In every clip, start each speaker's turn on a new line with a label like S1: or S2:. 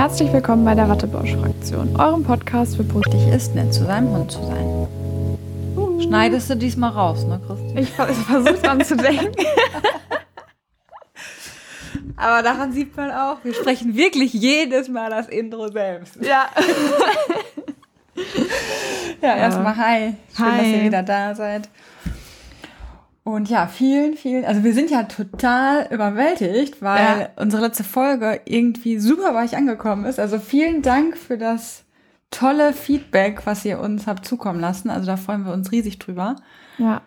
S1: Herzlich willkommen bei der Wattebausch-Fraktion, eurem Podcast für
S2: Wichtig ist, nett zu seinem Hund zu sein. Schneidest du diesmal raus, ne, Christi?
S1: Ich, ich versuche dran zu denken.
S2: Aber daran sieht man auch, wir sprechen wirklich jedes Mal das Intro selbst.
S1: Ja.
S2: Ja, erstmal hi. Schön,
S1: Hi.
S2: dass ihr wieder da seid. Und ja, vielen, vielen, also wir sind ja total überwältigt, weil
S1: Ja.
S2: unsere letzte Folge irgendwie super weich angekommen ist. Also vielen Dank für das tolle Feedback, was ihr uns habt zukommen lassen. Also da freuen wir uns riesig drüber.
S1: Ja.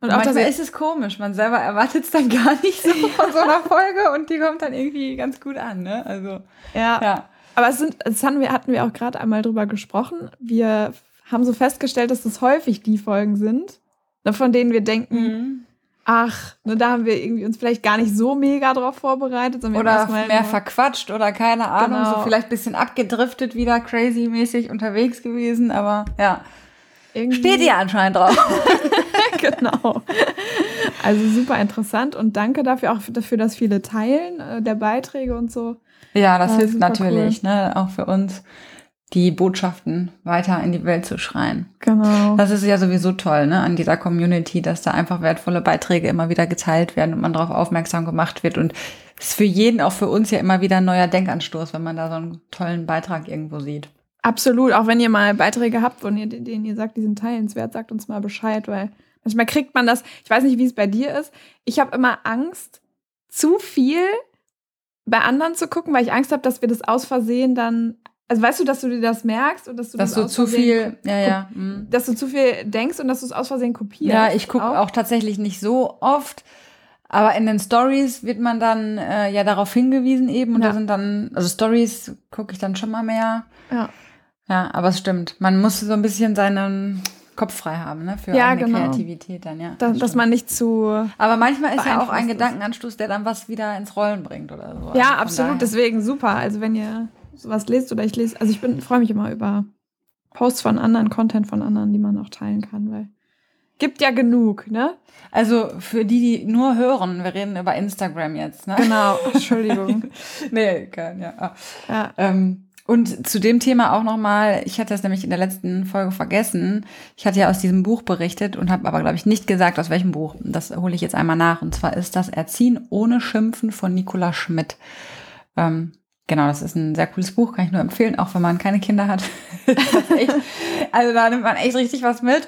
S2: Und auch
S1: ihr,
S2: ist es komisch. Man selber erwartet es dann gar nicht so von so einer Folge und die kommt dann irgendwie ganz gut an, ne? Also,
S1: ja.
S2: ja.
S1: Aber es sind, das hatten wir, hatten wir auch gerade einmal drüber gesprochen. Wir haben so festgestellt, dass das häufig die Folgen sind, ne, von denen wir denken,
S2: Mhm.
S1: ach, ne, da haben wir irgendwie uns vielleicht gar nicht so mega drauf vorbereitet, sondern wir haben
S2: Oder mehr
S1: nur-
S2: verquatscht oder keine Ahnung,
S1: Genau.
S2: so vielleicht ein bisschen abgedriftet wieder, crazy-mäßig unterwegs gewesen, aber ja.
S1: irgendwie-
S2: Steht ihr anscheinend drauf.
S1: genau. Also super interessant und danke dafür auch dafür, dass viele teilen äh, der Beiträge und so.
S2: Ja, das
S1: Ja,
S2: hilft natürlich, ne, auch für uns, die Botschaften weiter in die Welt zu schreien.
S1: Genau.
S2: Das ist ja sowieso toll, ne, an dieser Community, dass da einfach wertvolle Beiträge immer wieder geteilt werden und man darauf aufmerksam gemacht wird. Und es ist für jeden, auch für uns ja immer wieder ein neuer Denkanstoß, wenn man da so einen tollen Beitrag irgendwo sieht.
S1: Absolut. Auch wenn ihr mal Beiträge habt, von ihr, denen ihr sagt, die sind teilenswert, sagt uns mal Bescheid, weil manchmal kriegt man das. Ich weiß nicht, wie es bei dir ist. Ich habe immer Angst, zu viel bei anderen zu gucken, weil ich Angst habe, dass wir das aus Versehen dann. Also weißt du, dass du dir das merkst und dass du
S2: Dass
S1: das
S2: du zu viel, ja, ja. mm.
S1: dass du zu viel denkst und dass du es aus Versehen kopierst.
S2: Ja, ich gucke auch. tatsächlich nicht so oft. Aber in den Stories wird man dann äh, ja darauf hingewiesen eben. Und
S1: Ja.
S2: da sind dann, also Stories gucke ich dann schon mal mehr.
S1: Ja.
S2: Ja, aber es stimmt. Man muss so ein bisschen seinen Kopf frei haben, ne? Für
S1: Ja,
S2: eigene
S1: genau.
S2: Kreativität dann, ja.
S1: Da,
S2: das
S1: dass man nicht zu.
S2: aber manchmal ist ja auch ein. Gedankenanstoß, der dann was wieder ins Rollen bringt oder so. Also
S1: Ja,
S2: von
S1: absolut.
S2: daher.
S1: Deswegen super. Also wenn ihr sowas lest oder ich lese, also ich bin freue mich immer über Posts von anderen, Content von anderen, die man auch teilen kann, weil gibt ja genug, ne?
S2: Also für die, die nur hören, wir reden über Instagram jetzt, ne?
S1: Genau. Entschuldigung.
S2: nee, kein, ja. Ah.
S1: Ja.
S2: Ähm, und zu dem Thema auch nochmal, ich hatte das nämlich in der letzten Folge vergessen. Ich hatte ja aus diesem Buch berichtet und habe aber, glaube ich, nicht gesagt, aus welchem Buch. Das hole ich jetzt einmal nach. Und zwar ist das Erziehen ohne Schimpfen von Nicola Schmidt. Ähm, genau, das ist ein sehr cooles Buch, kann ich nur empfehlen, auch wenn man keine Kinder hat. Also da nimmt man echt richtig was mit.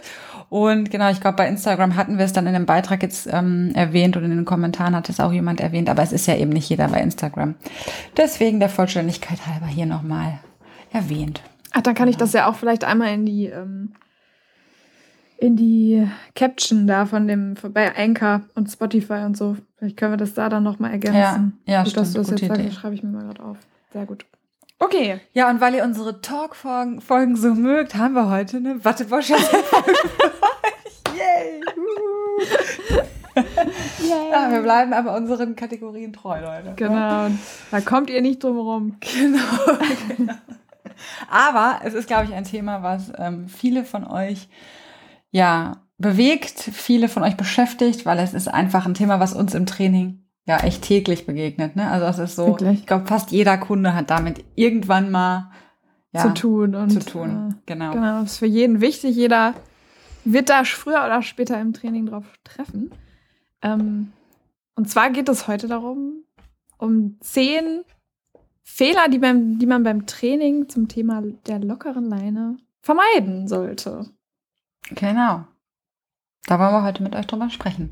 S2: Und genau, ich glaube, bei Instagram hatten wir es dann in dem Beitrag jetzt ähm, erwähnt und in den Kommentaren hat es auch jemand erwähnt, aber es ist ja eben nicht jeder bei Instagram. Deswegen der Vollständigkeit halber hier nochmal erwähnt.
S1: Ach, dann kann ich das ja auch vielleicht einmal in die ähm, in die Caption da von dem bei Anchor und Spotify und so. Vielleicht können wir das da dann noch mal ergänzen.
S2: Ja, ja,
S1: Gut, dass
S2: stimmt,
S1: du das jetzt sagst, schreibe ich mir mal gerade auf. Sehr gut. Okay.
S2: Ja, und weil ihr unsere Talk-Folgen Folgen so mögt, haben wir heute eine Wattebosch-Folge für euch. Yay! Uhu. Ja, wir bleiben aber unseren Kategorien treu, Leute.
S1: Genau. Da kommt ihr nicht drum rum.
S2: Genau. genau. Aber es ist, glaube ich, ein Thema, was ähm, viele von euch ja bewegt, viele von euch beschäftigt, weil es ist einfach ein Thema, was uns im Training ja echt täglich begegnet. Ne? Also es ist so,
S1: Wirklich?
S2: ich glaube, fast jeder Kunde hat damit irgendwann mal ja,
S1: zu tun. Und,
S2: zu tun. Genau.
S1: Äh, genau, das ist für jeden wichtig. Jeder wird da früher oder später im Training drauf treffen. Ähm, und zwar geht es heute darum, um zehn Fehler, die, beim, die man beim Training zum Thema der lockeren Leine vermeiden sollte.
S2: Genau. Da wollen wir heute mit euch drüber sprechen.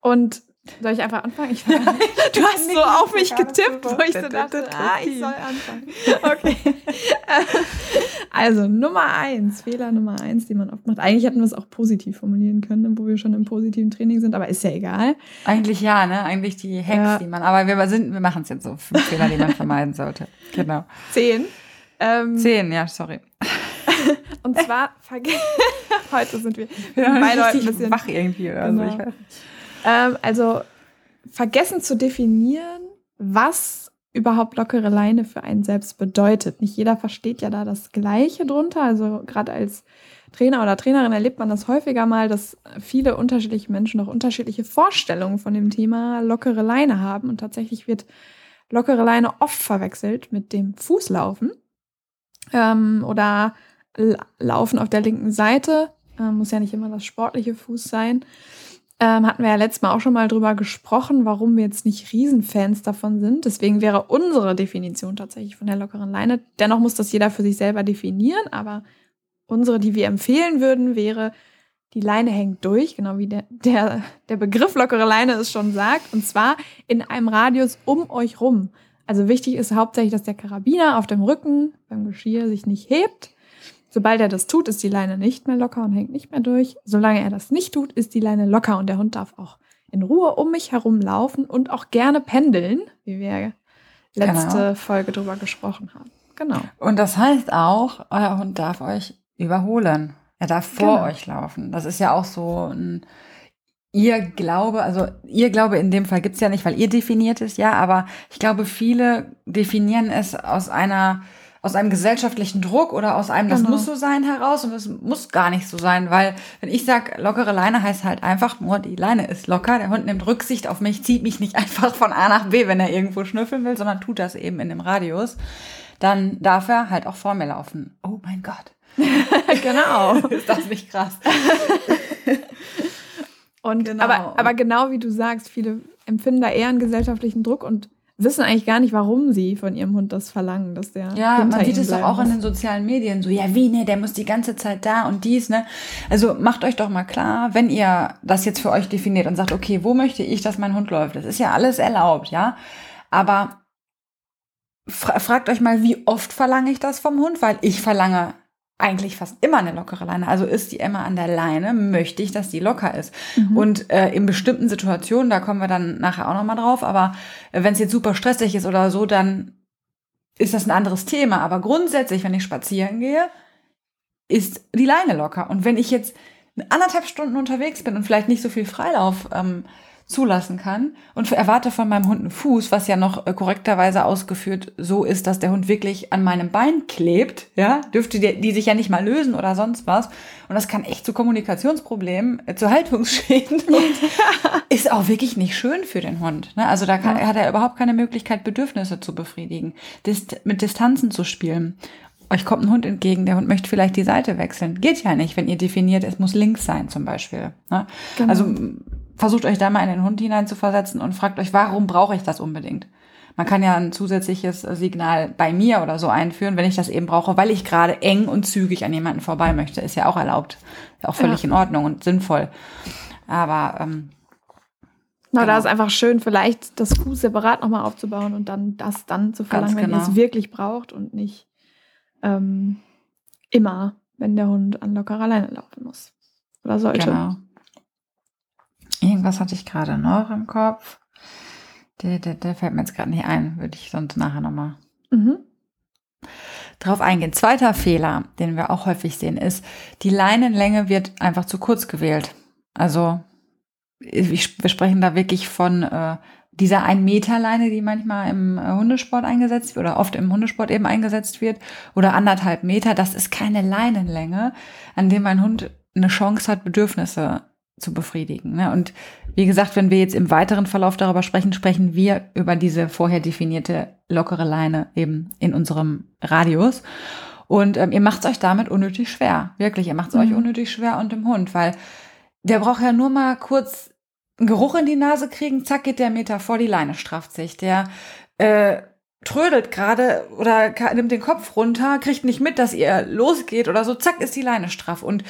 S1: Und soll ich einfach anfangen? Ich an. du hast so auf mich getippt, wo ich so dachte, ah, ich soll anfangen. Okay. Also Nummer eins, Fehler Nummer eins, die man oft macht. Eigentlich hätten wir es auch positiv formulieren können, wo wir schon im positiven Training sind, aber ist ja egal.
S2: Eigentlich ja, ne? Eigentlich die Hacks,
S1: Ja.
S2: die man, aber wir sind, wir machen es jetzt so. Fünf Fehler, die man vermeiden sollte. Genau.
S1: Zehn. Ähm,
S2: Zehn, ja, sorry.
S1: Und zwar heute sind wir
S2: Wir
S1: beide heute ein bisschen
S2: wach irgendwie oder
S1: Genau.
S2: so.
S1: Ähm, also vergessen zu definieren, was überhaupt lockere Leine für einen selbst bedeutet. Nicht jeder versteht ja da das Gleiche drunter. Also gerade als Trainer oder Trainerin erlebt man das häufiger mal, dass viele unterschiedliche Menschen auch unterschiedliche Vorstellungen von dem Thema lockere Leine haben. Und tatsächlich wird lockere Leine oft verwechselt mit dem Fußlaufen ähm, oder Laufen auf der linken Seite. Ähm, muss ja nicht immer das sportliche Fuß sein. Ähm, hatten wir ja letztes Mal auch schon mal drüber gesprochen, warum wir jetzt nicht Riesenfans davon sind. Deswegen wäre unsere Definition tatsächlich von der lockeren Leine. Dennoch muss das jeder für sich selber definieren, aber unsere, die wir empfehlen würden, wäre, die Leine hängt durch, genau wie der, der, der Begriff lockere Leine es schon sagt, und zwar in einem Radius um euch rum. Also wichtig ist hauptsächlich, dass der Karabiner auf dem Rücken beim Geschirr sich nicht hebt Sobald er das tut, ist die Leine nicht mehr locker und hängt nicht mehr durch. Solange er das nicht tut, ist die Leine locker und der Hund darf auch in Ruhe um mich herum laufen und auch gerne pendeln, wie wir letzte genau. Folge drüber gesprochen haben. Genau.
S2: Und das heißt auch, euer Hund darf euch überholen. Er darf vor genau. euch laufen. Das ist ja auch so ein Ihr Glaube, also ihr Glaube in dem Fall gibt's ja nicht, weil ihr definiert es ja, aber ich glaube, viele definieren es aus einer aus einem gesellschaftlichen Druck oder aus einem, das genau. muss so sein heraus und das muss gar nicht so sein, weil wenn ich sag lockere Leine heißt halt einfach nur, die Leine ist locker, der Hund nimmt Rücksicht auf mich, zieht mich nicht einfach von A nach B, wenn er irgendwo schnüffeln will, sondern tut das eben in dem Radius, dann darf er halt auch vor mir laufen. Oh mein Gott.
S1: genau.
S2: ist das nicht krass?
S1: und genau. aber, aber genau wie du sagst, viele empfinden da eher einen gesellschaftlichen Druck und wissen eigentlich gar nicht, warum sie von ihrem Hund das verlangen, dass der.
S2: Ja, man sieht es doch auch in den sozialen Medien so, ja, wie, ne, der muss die ganze Zeit da und dies, ne. Also macht euch doch mal klar, wenn ihr das jetzt für euch definiert und sagt, okay, wo möchte ich, dass mein Hund läuft? Das ist ja alles erlaubt, ja. Aber fra fragt euch mal, wie oft verlange ich das vom Hund? Weil ich verlange eigentlich fast immer eine lockere Leine. Also ist die Emma an der Leine, möchte ich, dass die locker ist. Mhm. Und äh, in bestimmten Situationen, da kommen wir dann nachher auch nochmal drauf, aber äh, wenn es jetzt super stressig ist oder so, dann ist das ein anderes Thema. Aber grundsätzlich, wenn ich spazieren gehe, ist die Leine locker. Und wenn ich jetzt anderthalb Stunden unterwegs bin und vielleicht nicht so viel Freilauf ähm, zulassen kann und erwarte von meinem Hund einen Fuß, was ja noch äh, korrekterweise ausgeführt so ist, dass der Hund wirklich an meinem Bein klebt, ja, dürfte die, die sich ja nicht mal lösen oder sonst was. Und das kann echt zu Kommunikationsproblemen, äh, zu Haltungsschäden und ist auch wirklich nicht schön für den Hund. Ne? Also da kann, ja. hat er überhaupt keine Möglichkeit, Bedürfnisse zu befriedigen, Dist mit Distanzen zu spielen. Euch kommt ein Hund entgegen, der Hund möchte vielleicht die Seite wechseln. Geht ja nicht, wenn ihr definiert, es muss links sein zum Beispiel. Ne? Genau. Also versucht euch da mal in den Hund hineinzuversetzen und fragt euch, warum brauche ich das unbedingt? Man kann ja ein zusätzliches Signal bei mir oder so einführen, wenn ich das eben brauche, weil ich gerade eng und zügig an jemanden vorbei möchte. Ist ja auch erlaubt. Ist auch völlig ja. in Ordnung und sinnvoll. Aber ähm,
S1: na, genau. da ist einfach schön, vielleicht das Fuß separat nochmal aufzubauen und dann das dann zu verlangen, genau. wenn ihr es wirklich braucht und nicht ähm, immer, wenn der Hund an lockerer Leine laufen muss. Oder sollte. Genau.
S2: Irgendwas hatte ich gerade noch im Kopf. Der, der, der fällt mir jetzt gerade nicht ein. Würde ich sonst nachher nochmal mhm. drauf eingehen. Zweiter Fehler, den wir auch häufig sehen, ist, die Leinenlänge wird einfach zu kurz gewählt. Also ich, wir sprechen da wirklich von äh, dieser 1 Meter Leine, die manchmal im äh, Hundesport eingesetzt wird oder oft im Hundesport eben eingesetzt wird oder anderthalb Meter. Das ist keine Leinenlänge, an dem mein Hund eine Chance hat, Bedürfnisse zu befriedigen. Ne? Und wie gesagt, wenn wir jetzt im weiteren Verlauf darüber sprechen, sprechen wir über diese vorher definierte lockere Leine eben in unserem Radius. Und ähm, ihr macht es euch damit unnötig schwer. Wirklich, ihr macht es mhm. euch unnötig schwer und dem Hund, weil der braucht ja nur mal kurz einen Geruch in die Nase kriegen, zack, geht der Meter vor, die Leine strafft sich. Der äh, trödelt gerade oder nimmt den Kopf runter, kriegt nicht mit, dass ihr losgeht oder so, zack, ist die Leine straff. Und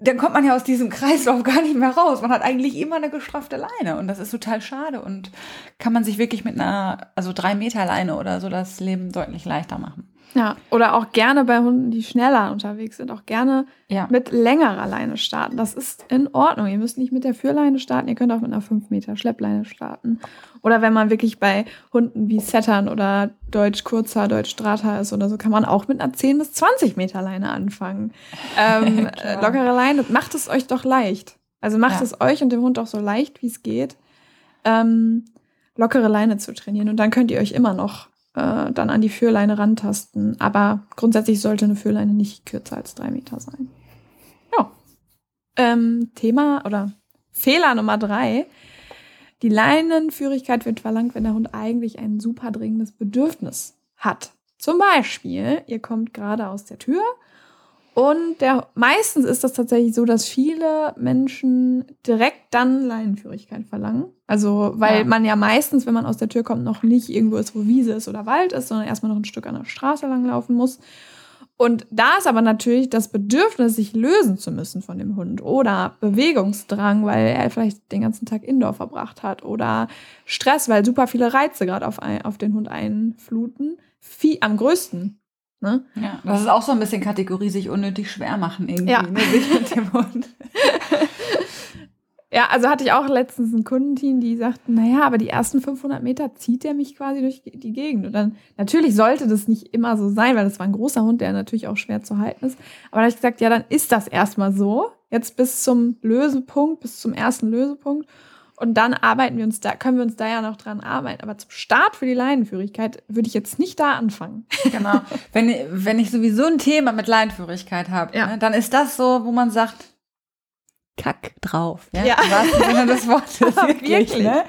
S2: dann kommt man ja aus diesem Kreislauf gar nicht mehr raus. Man hat eigentlich immer eine gestraffte Leine und das ist total schade und kann man sich wirklich mit einer, also drei Meter Leine oder so das Leben deutlich leichter machen.
S1: Ja, oder auch gerne bei Hunden, die schneller unterwegs sind, auch gerne ja. mit längerer Leine starten. Das ist in Ordnung. Ihr müsst nicht mit der Führleine starten, ihr könnt auch mit einer 5 Meter Schleppleine starten. Oder wenn man wirklich bei Hunden wie Settern oder Deutsch Kurzer, Deutsch Strata ist oder so, kann man auch mit einer 10 bis 20 Meter Leine anfangen. Ähm, äh, lockere Leine, macht es euch doch leicht. Also macht ja. es euch und dem Hund auch so leicht, wie es geht, ähm, lockere Leine zu trainieren. Und dann könnt ihr euch immer noch äh, dann an die Führleine rantasten. Aber grundsätzlich sollte eine Führleine nicht kürzer als drei Meter sein. Ja. Ähm, Thema oder Fehler Nummer drei Die Leinenführigkeit wird verlangt, wenn der Hund eigentlich ein super dringendes Bedürfnis hat. Zum Beispiel, ihr kommt gerade aus der Tür und der, meistens ist das tatsächlich so, dass viele Menschen direkt dann Leinenführigkeit verlangen. Also, weil ja. man ja meistens, wenn man aus der Tür kommt, noch nicht irgendwo ist, wo Wiese ist oder Wald ist, sondern erstmal noch ein Stück an der Straße langlaufen muss. Und da ist aber natürlich das Bedürfnis, sich lösen zu müssen von dem Hund oder Bewegungsdrang, weil er vielleicht den ganzen Tag Indoor verbracht hat oder Stress, weil super viele Reize gerade auf, auf den Hund einfluten, viel, am größten. Ne?
S2: Ja, das ist auch so ein bisschen Kategorie, sich unnötig schwer machen irgendwie, ja. ne, sich mit dem Hund.
S1: Ja, also hatte ich auch letztens ein Kundenteam, die sagten, naja, aber die ersten 500 Meter zieht er mich quasi durch die Gegend. Und dann, natürlich sollte das nicht immer so sein, weil das war ein großer Hund, der natürlich auch schwer zu halten ist. Aber da habe ich gesagt, ja, dann ist das erstmal so. Jetzt bis zum Lösepunkt, bis zum ersten Lösepunkt. Und dann arbeiten wir uns da, können wir uns da ja noch dran arbeiten. Aber zum Start für die Leinenführigkeit würde ich jetzt nicht da anfangen.
S2: Genau. wenn, wenn ich sowieso ein Thema mit Leinenführigkeit habe, ja. ne, dann ist das so, wo man sagt, Kack drauf. Ja. ja. Im des Wortes. wirklich. wirklich. Ne?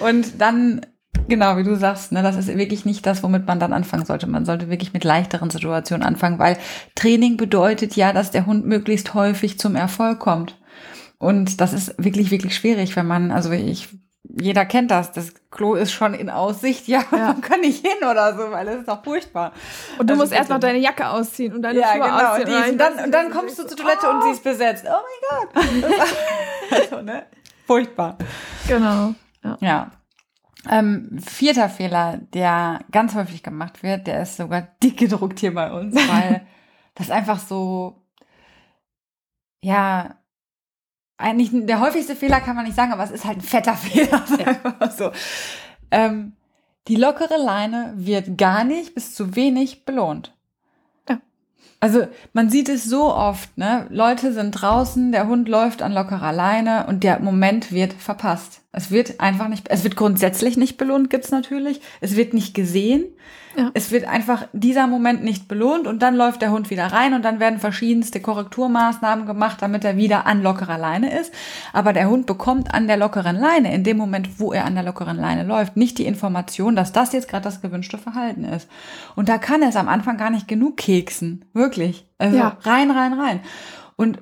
S2: Und dann, genau, wie du sagst, ne, das ist wirklich nicht das, womit man dann anfangen sollte. Man sollte wirklich mit leichteren Situationen anfangen, weil Training bedeutet ja, dass der Hund möglichst häufig zum Erfolg kommt. Und das ist wirklich, wirklich schwierig, wenn man, also ich jeder kennt das. Das Klo ist schon in Aussicht. Ja, ja. man kann nicht hin oder so, weil es ist doch furchtbar.
S1: Und du also musst erst noch deine Jacke ausziehen und deine ja, Schuhe genau. ausziehen.
S2: Und, und dann, und dann kommst du zur Toilette oh. und sie ist besetzt. Oh mein Gott. also, ne? Furchtbar.
S1: Genau.
S2: Ja. ja. Ähm, vierter Fehler, der ganz häufig gemacht wird, der ist sogar dick gedruckt hier bei uns, weil das einfach so, ja, eigentlich der häufigste Fehler kann man nicht sagen, aber es ist halt ein fetter Fehler. Ja. so. ähm, die lockere Leine wird gar nicht bis zu wenig belohnt. Ja. Also man sieht es so oft, ne? Leute sind draußen, der Hund läuft an lockerer Leine und der Moment wird verpasst. Es wird einfach nicht, es wird grundsätzlich nicht belohnt, gibt's natürlich. Es wird nicht gesehen. Ja. Es wird einfach dieser Moment nicht belohnt und dann läuft der Hund wieder rein und dann werden verschiedenste Korrekturmaßnahmen gemacht, damit er wieder an lockerer Leine ist. Aber der Hund bekommt an der lockeren Leine, in dem Moment, wo er an der lockeren Leine läuft, nicht die Information, dass das jetzt gerade das gewünschte Verhalten ist. Und da kann es am Anfang gar nicht genug keksen. Wirklich. Also ja. rein, rein, rein. Und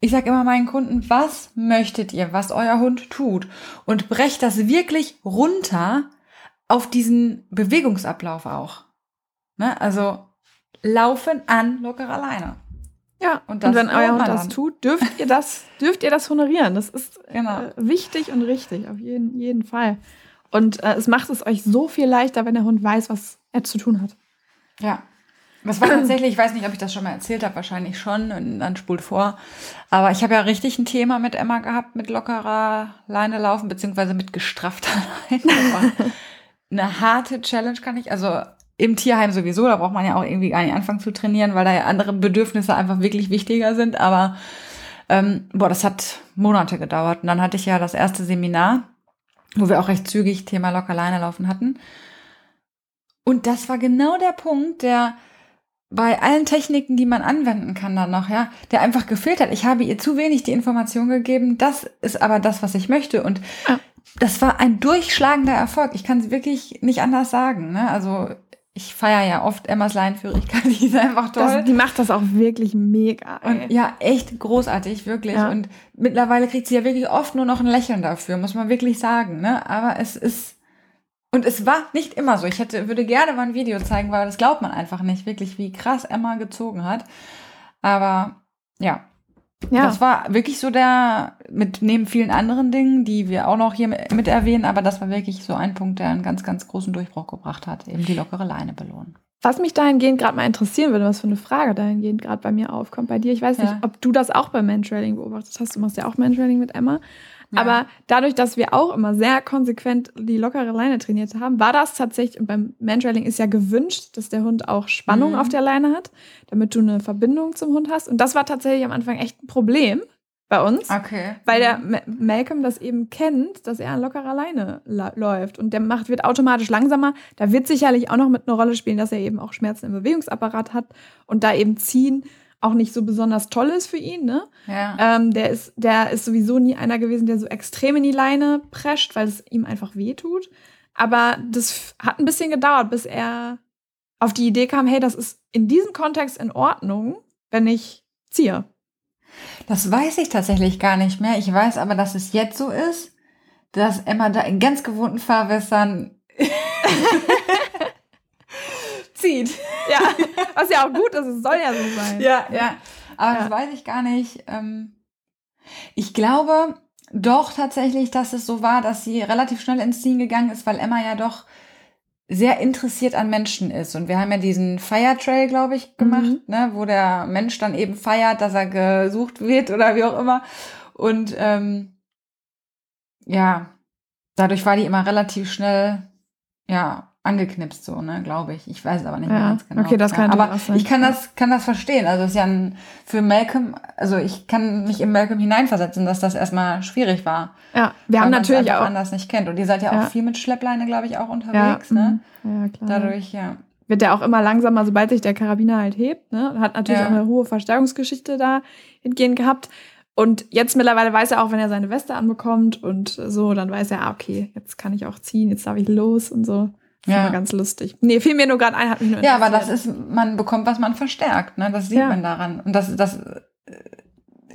S2: ich sage immer meinen Kunden, was möchtet ihr, was euer Hund tut? Und brecht das wirklich runter auf diesen Bewegungsablauf auch. Ne? Also laufen an lockerer Leine.
S1: Ja, und, und wenn euer Hund das tut, dürft ihr das, dürft ihr das honorieren. Das ist genau. äh, wichtig und richtig, auf jeden, jeden Fall. Und äh, es macht es euch so viel leichter, wenn der Hund weiß, was er zu tun hat.
S2: Ja. Das war tatsächlich, ich weiß nicht, ob ich das schon mal erzählt habe, wahrscheinlich schon, und dann spult vor. Aber ich habe ja richtig ein Thema mit Emma gehabt, mit lockerer Leine laufen, beziehungsweise mit gestraffter Leine eine harte Challenge kann ich, also im Tierheim sowieso, da braucht man ja auch irgendwie gar nicht anfangen zu trainieren, weil da ja andere Bedürfnisse einfach wirklich wichtiger sind. Aber ähm, boah, das hat Monate gedauert. Und dann hatte ich ja das erste Seminar, wo wir auch recht zügig Thema locker Leine laufen hatten. Und das war genau der Punkt, der bei allen Techniken, die man anwenden kann dann noch, ja, der einfach gefehlt hat. Ich habe ihr zu wenig die Information gegeben. Das ist aber das, was ich möchte. Und ja das war ein durchschlagender Erfolg. Ich kann es wirklich nicht anders sagen. Ne? Also ich feiere ja oft Emmas Leinführigkeit, die ist einfach toll.
S1: Das, die macht das auch wirklich mega.
S2: Und ja, echt großartig, wirklich. Ja. Und mittlerweile kriegt sie ja wirklich oft nur noch ein Lächeln dafür, muss man wirklich sagen. Ne? Aber es ist und es war nicht immer so. Ich hätte, würde gerne mal ein Video zeigen, weil das glaubt man einfach nicht, wirklich, wie krass Emma gezogen hat. Aber ja, ja. Das war wirklich so der, mit neben vielen anderen Dingen, die wir auch noch hier mit erwähnen, aber das war wirklich so ein Punkt, der einen ganz, ganz großen Durchbruch gebracht hat, eben die lockere Leine belohnen.
S1: Was mich dahingehend gerade mal interessieren würde, was für eine Frage dahingehend gerade bei mir aufkommt, bei dir, ich weiß nicht, ob du das auch beim Mantrailing beobachtet hast, du machst ja auch Mantrailing mit Emma, aber dadurch, dass wir auch immer sehr konsequent die lockere Leine trainiert haben, war das tatsächlich, und beim Mantrailing ist ja gewünscht, dass der Hund auch Spannung mhm. auf der Leine hat, damit du eine Verbindung zum Hund hast. Und das war tatsächlich am Anfang echt ein Problem bei uns.
S2: Okay.
S1: Weil der mhm. Malcolm das eben kennt, dass er an lockerer Leine läuft. Und der macht, wird automatisch langsamer. Da wird sicherlich auch noch mit einer Rolle spielen, dass er eben auch Schmerzen im Bewegungsapparat hat und da eben ziehen auch nicht so besonders toll ist für ihn, ne?
S2: Ja.
S1: Ähm, der, ist, der ist sowieso nie einer gewesen, der so extrem in die Leine prescht, weil es ihm einfach weh tut. Aber das hat ein bisschen gedauert, bis er auf die Idee kam, hey, das ist in diesem Kontext in Ordnung, wenn ich ziehe.
S2: Das weiß ich tatsächlich gar nicht mehr. Ich weiß aber, dass es jetzt so ist, dass Emma da in ganz gewohnten Fahrwässern zieht.
S1: Ja, was ja auch gut ist, es soll ja so sein.
S2: Ja, ja. Aber
S1: Ja.
S2: das weiß ich gar nicht. Ähm, Ich glaube doch tatsächlich, dass es so war, dass sie relativ schnell ins Ziehen gegangen ist, weil Emma ja doch sehr interessiert an Menschen ist. Und wir haben ja diesen Fire Trail, glaube ich, gemacht,
S1: Mhm.
S2: ne, wo der Mensch dann eben feiert, dass er gesucht wird oder wie auch immer. Und ähm, ja, dadurch war die immer relativ schnell, ja, angeknipst so, ne, glaube ich. Ich weiß es aber nicht mehr
S1: Ja,
S2: ganz genau.
S1: okay, das kann
S2: ja, Aber
S1: auch sein.
S2: ich kann das, kann das verstehen. Also es ist ja ein, für Malcolm, also ich kann mich in Malcolm hineinversetzen, dass das erstmal schwierig war.
S1: Ja, wir haben natürlich auch.
S2: anders nicht kennt. Und ihr seid ja,
S1: Ja.
S2: auch viel mit Schleppleine, glaube ich, auch
S1: Ja,
S2: unterwegs, ne?
S1: mhm. ja, klar.
S2: Dadurch, ja.
S1: wird der auch immer langsamer, sobald sich der Karabiner halt hebt. Ne? Hat natürlich
S2: Ja.
S1: auch eine hohe Verstärkungsgeschichte da hingehend gehabt. Und jetzt mittlerweile weiß er auch, wenn er seine Weste anbekommt und so, dann weiß er, ah, okay, jetzt kann ich auch ziehen, jetzt darf ich los und so.
S2: Ja.
S1: immer ganz lustig. Nee, fiel mir nur gerade ein, hat mich nur
S2: Ja, aber das ist, man bekommt, was man verstärkt, ne? Das sieht
S1: Ja.
S2: man daran. Und das, das äh,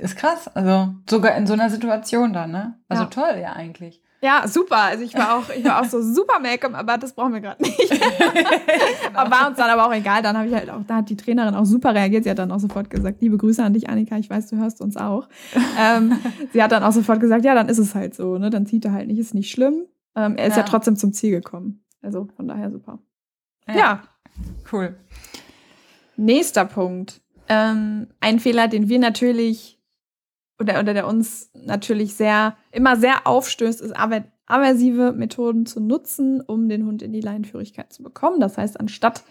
S2: ist krass. Also sogar in so einer Situation dann, ne? Also
S1: Ja.
S2: toll, ja, eigentlich.
S1: Ja, super. Also ich war auch, ich war auch so super Make-up, aber das brauchen wir gerade nicht. aber war uns dann aber auch egal. Dann habe ich halt auch, da hat die Trainerin auch super reagiert. Sie hat dann auch sofort gesagt, liebe Grüße an dich, Annika. Ich weiß, du hörst uns auch. ähm, sie hat dann auch sofort gesagt, ja, dann ist es halt so. Ne? Dann zieht er halt nicht, ist nicht schlimm. Ähm, er ist ja.
S2: Ja.
S1: trotzdem zum Ziel gekommen. Also von daher super. Ja,
S2: Cool.
S1: nächster Punkt. Ähm, ein Fehler, den wir natürlich oder, oder der uns natürlich sehr, immer sehr aufstößt, ist aver aversive Methoden zu nutzen, um den Hund in die Leinenführigkeit zu bekommen. Das heißt, anstatt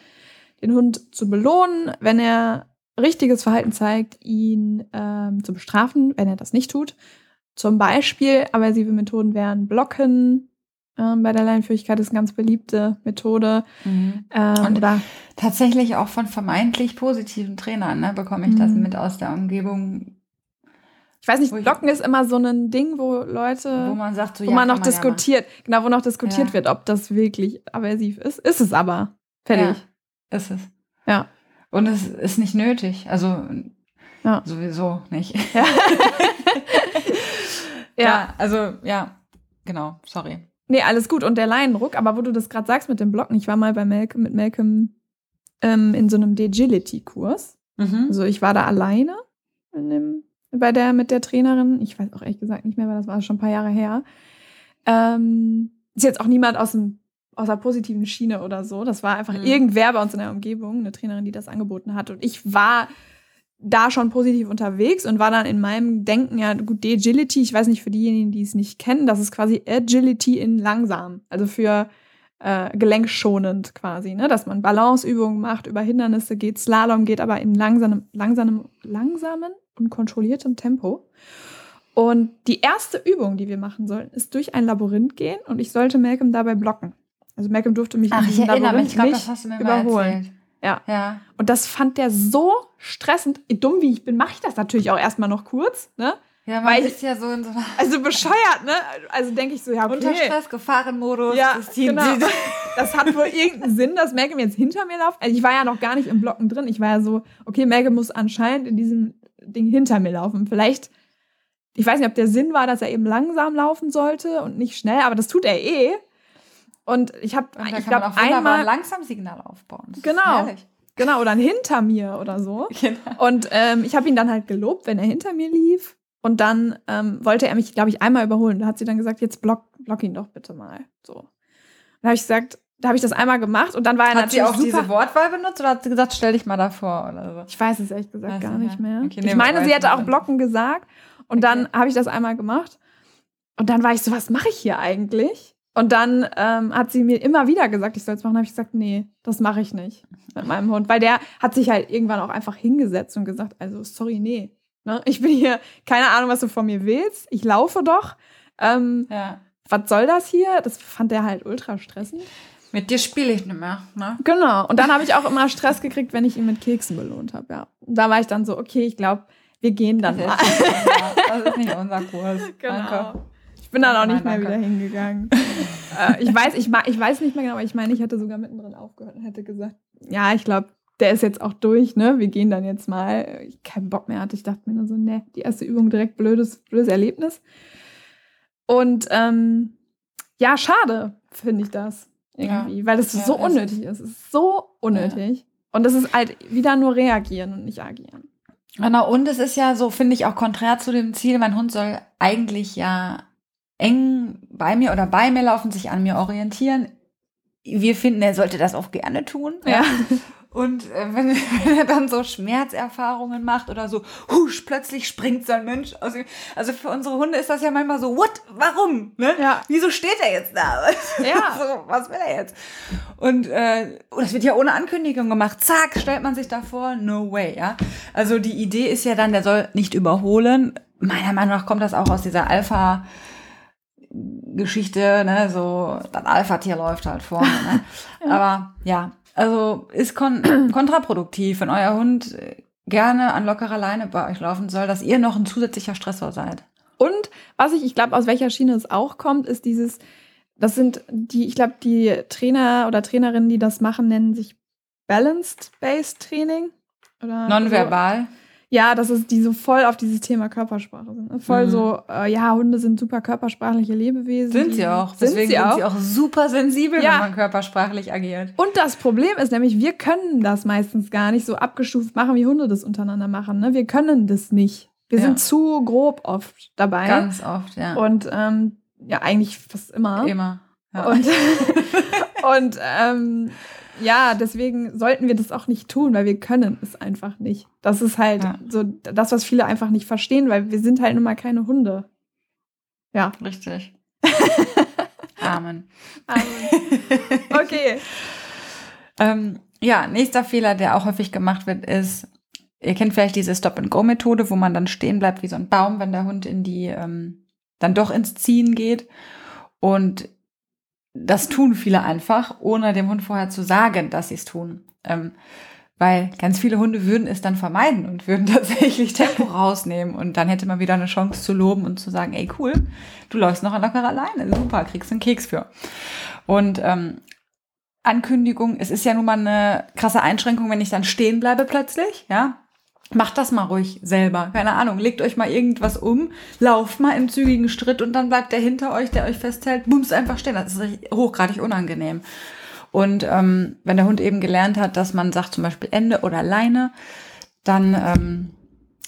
S1: den Hund zu belohnen, wenn er richtiges Verhalten zeigt, ihn ähm, zu bestrafen, wenn er das nicht tut. Zum Beispiel aversive Methoden wären Blocken. Ähm, bei der Leinenführigkeit ist eine ganz beliebte Methode.
S2: Mhm.
S1: Ähm,
S2: Und
S1: oder
S2: Tatsächlich auch von vermeintlich positiven Trainern, ne? Bekomme ich das
S1: Mhm.
S2: mit aus der Umgebung,
S1: ich weiß nicht, Blocken ist immer so ein Ding, wo Leute,
S2: wo man sagt, so
S1: wo
S2: ja,
S1: man noch
S2: ja
S1: diskutiert, genau, wo noch diskutiert
S2: Ja.
S1: wird, ob das wirklich aversiv ist. Ist es aber. Fertig.
S2: Ja, ist es.
S1: Ja.
S2: Und es ist nicht nötig. Also
S1: Ja.
S2: sowieso nicht.
S1: Ja.
S2: Ja, also ja, genau, sorry.
S1: Nee, alles gut. Und der Leinenruck, aber wo du das gerade sagst mit dem Blocken, ich war mal bei Malcolm, mit Malcolm ähm, in so einem Degility-Kurs.
S2: Mhm.
S1: Also ich war da alleine in dem, bei der, mit der Trainerin. Ich weiß auch ehrlich gesagt nicht mehr, weil das war schon ein paar Jahre her. Ähm, ist jetzt auch niemand aus dem aus der positiven Schiene oder so. Das war einfach
S2: Mhm.
S1: irgendwer bei uns in der Umgebung, eine Trainerin, die das angeboten hat. Und ich war da schon positiv unterwegs und war dann in meinem Denken, ja gut, die Agility, ich weiß nicht für diejenigen, die es nicht kennen, das ist quasi Agility in langsam. Also für äh, gelenkschonend quasi, ne? dass man Balanceübungen macht, über Hindernisse geht, Slalom geht, aber in langsamem, langsamem, langsamen und kontrolliertem Tempo. Und die erste Übung, die wir machen sollten, ist durch ein Labyrinth gehen und ich sollte Malcolm dabei blocken. Also Malcolm durfte mich
S2: Ach,
S1: in diesem
S2: mich,
S1: Labyrinth
S2: ich glaube,
S1: nicht
S2: das hast du mir mal
S1: überholen.
S2: erzählt.
S1: Ja.
S2: Ja.
S1: Und das fand der so stressend. Dumm wie ich bin, mache ich das natürlich auch erstmal noch kurz. Ne?
S2: Ja, man
S1: Weil ich-
S2: ist ja so in so einer
S1: Also bescheuert, ne? Also denke ich so, ja, okay.
S2: unter Stress Gefahrenmodus.
S1: Ja,
S2: das Team-
S1: genau. Das hat wohl irgendeinen Sinn, dass Malcolm jetzt hinter mir läuft. Also ich war ja noch gar nicht im Blocken drin. Ich war ja so, okay, Malcolm muss anscheinend in diesem Ding hinter mir laufen. Vielleicht, ich weiß nicht, ob der Sinn war, dass er eben langsam laufen sollte und nicht schnell, aber das tut er eh. Und ich habe,
S2: Und da
S1: ich glaube,
S2: ein
S1: einmal,
S2: Langsamsignal aufbauen. Das
S1: Genau. genau, oder ein hinter mir oder so.
S2: Genau.
S1: Und ähm, ich habe ihn dann halt gelobt, wenn er hinter mir lief. Und dann ähm, wollte er mich, glaube ich, einmal überholen. Da hat sie dann gesagt, jetzt block, block ihn doch bitte mal. So. Dann habe ich gesagt, da habe ich das einmal gemacht und dann war er
S2: Hat sie
S1: natürlich
S2: auch
S1: super.
S2: diese Wortwahl benutzt oder hat sie gesagt, stell dich mal davor oder so?
S1: ich weiß es ehrlich gesagt
S2: Weiß
S1: gar
S2: nicht mehr. Okay, nee,
S1: ich meine, sie hätte auch blocken gesagt. Und dann habe ich das einmal gemacht. Und dann war ich so, was mache ich hier eigentlich? Und dann ähm, hat sie mir immer wieder gesagt, ich soll es machen. habe ich gesagt, nee, das mache ich nicht mit meinem Hund. Weil der hat sich halt irgendwann auch einfach hingesetzt und gesagt, also sorry, nee. Ne? Ich bin hier, keine Ahnung, was du von mir willst. Ich laufe doch. Ähm,
S2: Ja.
S1: was soll das hier? Das fand er halt ultra stressend.
S2: Mit dir spiele ich nicht mehr, ne?
S1: Genau. Und dann habe ich auch immer Stress gekriegt, wenn ich ihn mit Keksen belohnt habe, ja. Da war ich dann so, okay, ich glaube, wir gehen dann
S2: Das
S1: mal.
S2: ist, das ist nicht unser Kurs. Danke.
S1: Ich bin dann auch nicht mehr wieder hingegangen. äh, ich, weiß, ich, ich weiß nicht mehr genau, aber ich meine, ich hätte sogar mittendrin aufgehört und hätte gesagt, ja, ich glaube, der ist jetzt auch durch, ne? Wir gehen dann jetzt mal. Ich keinen Bock mehr hatte. Ich dachte mir nur so, ne, die erste Übung direkt blödes, blödes Erlebnis. Und ähm, ja, schade, finde ich das. Irgendwie, weil das
S2: Ja,
S1: so
S2: ist
S1: unnötig ist. Es ist so unnötig. Und das ist halt wieder nur reagieren und nicht agieren.
S2: Genau, und es ist ja so, finde ich, auch konträr zu dem Ziel, mein Hund soll eigentlich ja eng bei mir oder bei mir laufen, sich an mir orientieren. Wir finden, er sollte das auch gerne tun.
S1: Ja.
S2: Und äh, wenn, wenn er dann so Schmerzerfahrungen macht oder so, husch, plötzlich springt so ein Mensch aus ihm. Also für unsere Hunde ist das ja manchmal so, what, warum? Ne?
S1: Ja.
S2: Wieso steht er jetzt da?
S1: Ja.
S2: so, was will er jetzt? Und äh, oh, das wird ja ohne Ankündigung gemacht. Zack, stellt man sich da vor, no way, ja. Also die Idee ist ja dann, der soll nicht überholen. Meiner Meinung nach kommt das auch aus dieser Alpha- Geschichte, ne, so, das Alpha-Tier läuft halt vorne, ne? Aber ja, also ist kon kontraproduktiv, wenn euer Hund gerne an lockerer Leine bei euch laufen soll, dass ihr noch ein zusätzlicher Stressor seid.
S1: Und was ich, ich glaube, aus welcher Schiene es auch kommt, ist dieses, das sind die, ich glaube, die Trainer oder Trainerinnen, die das machen, nennen sich Balanced-Based Training. Oder
S2: Nonverbal.
S1: So. Ja, das ist die so voll auf dieses Thema Körpersprache sind. ne? Voll
S2: Mhm.
S1: so, äh, ja, Hunde sind super körpersprachliche Lebewesen.
S2: Sind sie auch.
S1: Sind
S2: Deswegen
S1: sie
S2: sind
S1: auch.
S2: sie auch super sensibel,
S1: Ja.
S2: wenn man körpersprachlich agiert.
S1: Und das Problem ist nämlich, wir können das meistens gar nicht so abgestuft machen, wie Hunde das untereinander machen. Ne? Wir können das nicht. Wir
S2: Ja.
S1: sind zu grob oft dabei.
S2: Ganz oft, ja.
S1: Und ähm, ja, eigentlich fast immer.
S2: Immer. Ja.
S1: Und, und ähm, ja, deswegen sollten wir das auch nicht tun, weil wir können es einfach nicht. Das ist halt
S2: Ja.
S1: so das, was viele einfach nicht verstehen, weil wir sind halt nun mal keine Hunde. Ja.
S2: Richtig. Amen.
S1: Okay.
S2: Ähm, ja, nächster Fehler, der auch häufig gemacht wird, ist, ihr kennt vielleicht diese Stop-and-Go-Methode, wo man dann stehen bleibt wie so ein Baum, wenn der Hund in die, ähm, dann doch ins Ziehen geht. Und das tun viele einfach, ohne dem Hund vorher zu sagen, dass sie es tun. Ähm, weil ganz viele Hunde würden es dann vermeiden und würden tatsächlich Tempo rausnehmen. Und dann hätte man wieder eine Chance zu loben und zu sagen, ey cool, du läufst noch locker alleine. Super, kriegst einen Keks für. Und ähm, Ankündigung, es ist ja nun mal eine krasse Einschränkung, wenn ich dann stehen bleibe plötzlich, ja. Macht das mal ruhig selber. Keine Ahnung, legt euch mal irgendwas um, lauft mal im zügigen Schritt und dann bleibt der hinter euch, der euch festhält, bums einfach stehen. Das ist hochgradig unangenehm. Und ähm, wenn der Hund eben gelernt hat, dass man sagt zum Beispiel Ende oder Leine, dann ähm,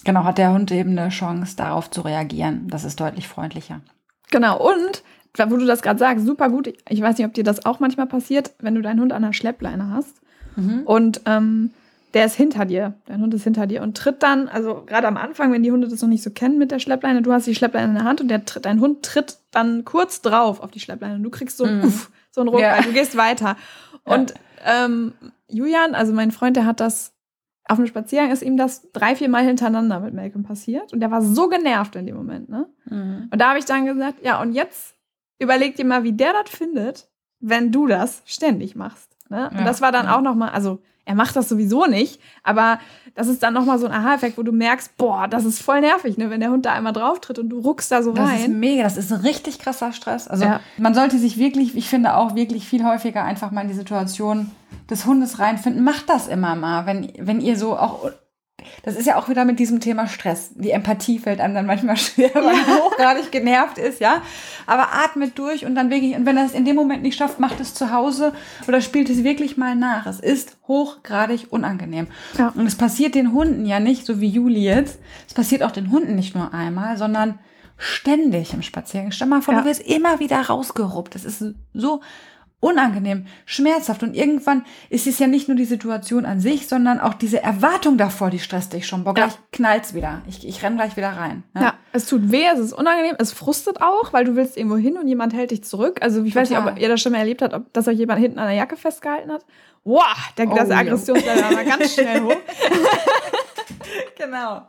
S2: genau hat der Hund eben eine Chance, darauf zu reagieren. Das ist deutlich freundlicher.
S1: Genau. Und wo du das gerade sagst, super gut. Ich weiß nicht, ob dir das auch manchmal passiert, wenn du deinen Hund an der Schleppleine hast und ähm, der ist hinter dir. Dein Hund ist hinter dir und tritt dann, also gerade am Anfang, wenn die Hunde das noch nicht so kennen mit der Schleppleine, du hast die Schleppleine in der Hand und der, tritt- dein Hund tritt dann kurz drauf auf die Schleppleine und du kriegst so ein
S2: Mhm.
S1: Uff, so ein Ruck,
S2: Ja.
S1: weil du gehst weiter.
S2: Ja.
S1: Und ähm, Julian, also mein Freund, der hat das auf dem Spaziergang ist ihm das drei, vier Mal hintereinander mit Malcolm passiert und der war so genervt in dem Moment, ne?
S2: Mhm.
S1: Und da habe ich dann gesagt, ja, und jetzt überleg dir mal, wie der das findet, wenn du das ständig machst. Ne?
S2: Ja,
S1: und das war dann
S2: ja.
S1: auch noch mal, also er macht das sowieso nicht, aber das ist dann noch mal so ein Aha-Effekt, wo du merkst, boah, das ist voll nervig, ne, wenn der Hund da einmal drauf tritt und du ruckst da so
S2: Das ist
S1: rein.
S2: mega, das ist ein richtig krasser Stress. Also
S1: Ja.
S2: man sollte sich wirklich, ich finde auch wirklich viel häufiger einfach mal in die Situation des Hundes reinfinden. Macht das immer mal, wenn, wenn ihr so auch, das ist ja auch wieder mit diesem Thema Stress. Die Empathie fällt einem dann manchmal schwer, weil man hochgradig genervt ist, ja. Aber atmet durch und dann wirklich, und wenn er es in dem Moment nicht schafft, macht es zu Hause oder spielt es wirklich mal nach. Es ist hochgradig unangenehm.
S1: Ja.
S2: Und es passiert den Hunden ja nicht, so wie Juli jetzt. Es passiert auch den Hunden nicht nur einmal, sondern ständig im Spaziergang. Stell mal vor,
S1: Ja.
S2: du wirst immer wieder rausgeruppt. Das ist so unangenehm, schmerzhaft. Und irgendwann ist es ja nicht nur die Situation an sich, sondern auch diese Erwartung davor, die stresst dich schon. Boah,
S1: Ja.
S2: gleich knallt's wieder. Ich, ich renn gleich wieder rein.
S1: Ja, es tut weh, es ist unangenehm, es frustet auch, weil du willst irgendwo hin und jemand hält dich zurück. Also ich weiß nicht,
S2: Total.
S1: ob ihr das schon mal erlebt habt, ob dass euch jemand hinten an der Jacke festgehalten hat. Wow, der,
S2: Oh,
S1: das
S2: ja.
S1: Aggressionslevel war ganz schnell hoch.
S2: Genau.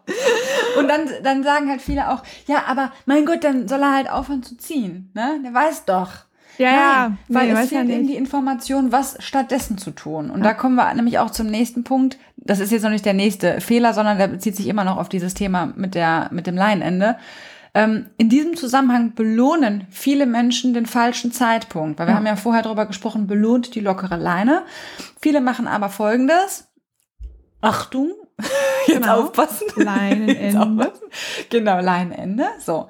S2: Und dann, dann sagen halt viele auch, ja, aber mein Gott, dann soll er halt aufhören zu ziehen. Ne? Der weiß doch.
S1: Ja, ja,
S2: weil
S1: nee,
S2: es
S1: ja
S2: fehlt eben die Information, was stattdessen zu tun. Und da kommen wir nämlich auch zum nächsten Punkt. das ist jetzt noch nicht der nächste Fehler, sondern der bezieht sich immer noch auf dieses Thema mit der, mit dem Laienende. Ähm, in diesem Zusammenhang belohnen viele Menschen den falschen Zeitpunkt, weil wir
S1: Ja.
S2: haben ja vorher darüber gesprochen, belohnt die lockere Leine. Viele machen aber Folgendes. Achtung, jetzt
S1: Genau.
S2: aufpassen. Jetzt
S1: Leinenende.
S2: aufpassen. Genau, Leinenende. So.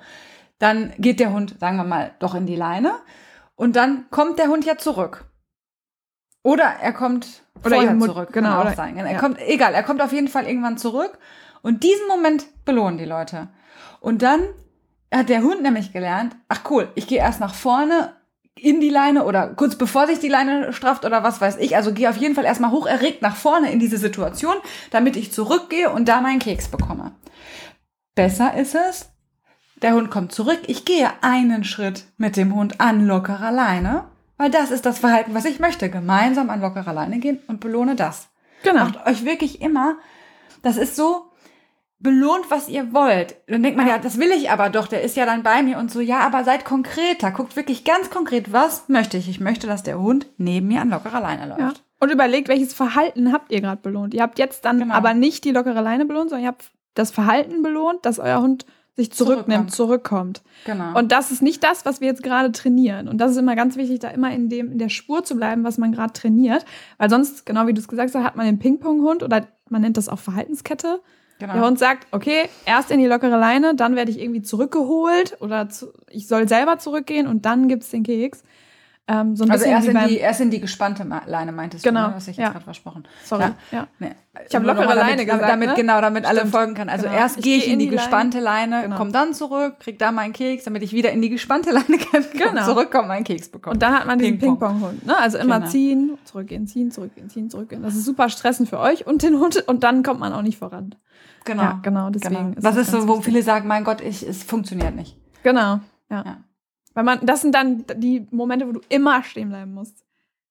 S2: Dann geht der Hund, sagen wir mal, doch in die Leine. Und dann kommt der Hund ja zurück. Oder er kommt
S1: Oder
S2: vorher zurück.
S1: genau,
S2: Kann auch sein. Er
S1: ja.
S2: kommt, egal, er kommt auf jeden Fall irgendwann zurück. Und diesen Moment belohnen die Leute. Und dann hat der Hund nämlich gelernt, ach cool, ich gehe erst nach vorne in die Leine oder kurz bevor sich die Leine strafft oder was weiß ich. Also gehe auf jeden Fall erstmal hoch erregt nach vorne in diese Situation, damit ich zurückgehe und da meinen Keks bekomme. Besser ist es, der Hund kommt zurück, ich gehe einen Schritt mit dem Hund an lockerer Leine, weil das ist das Verhalten, was ich möchte. Gemeinsam an lockerer Leine gehen und belohne das.
S1: Genau.
S2: Macht euch wirklich immer, das ist so, belohnt, was ihr wollt. Dann denkt man, ja, das will ich aber doch, der ist ja dann bei mir und so, ja, aber seid konkreter, guckt wirklich ganz konkret, was möchte ich? Ich möchte, dass der Hund neben mir an lockerer Leine läuft.
S1: Ja. Und überlegt, welches Verhalten habt ihr gerade belohnt. Ihr habt jetzt dann
S2: Genau.
S1: aber nicht die lockere Leine belohnt, sondern ihr habt das Verhalten belohnt, dass euer Hund sich zurücknimmt, zurückkommt.
S2: Genau.
S1: Und das ist nicht das, was wir jetzt gerade trainieren. Und das ist immer ganz wichtig, da immer in, dem, in der Spur zu bleiben, was man gerade trainiert. Weil sonst, genau wie du es gesagt hast, hat man den Ping-Pong-Hund oder man nennt das auch Verhaltenskette.
S2: genau.
S1: Der Hund sagt, okay, erst in die lockere Leine, dann werde ich irgendwie zurückgeholt oder zu, ich soll selber zurückgehen und dann gibt's den Keks. Ähm, so
S2: also erst in,
S1: beim-
S2: die, erst in die gespannte Leine meintest
S1: Genau,
S2: du, ne? was ich jetzt
S1: ja.
S2: gerade versprochen.
S1: Sorry,
S2: Ja.
S1: ja. Ich hab
S2: Nur
S1: lockere
S2: mal
S1: Leine
S2: damit,
S1: gesagt,
S2: Damit,
S1: ne?
S2: Genau, damit alle
S1: Stimmt.
S2: folgen kann. Also
S1: Genau.
S2: erst gehe ich
S1: gehe
S2: in die,
S1: die
S2: gespannte Leine,
S1: Genau.
S2: komm dann zurück, krieg da meinen Keks, damit ich wieder in die gespannte Leine kann,
S1: Genau.
S2: zurückkomme, meinen Keks bekomme.
S1: Und dann hat man
S2: Ping-Pong.
S1: Ping-Pong-Hund. Ne? Also immer
S2: Genau.
S1: ziehen, zurückgehen, ziehen, zurückgehen, ziehen, zurückgehen. Das ist super stressend für euch und den Hund und dann kommt man auch nicht voran.
S2: Genau.
S1: Ja, genau, deswegen
S2: Genau.
S1: ist das
S2: ist so, wo viele sagen, mein Gott, ich, es funktioniert nicht.
S1: Genau, ja. Weil man, das sind dann die Momente, wo du immer stehen bleiben musst.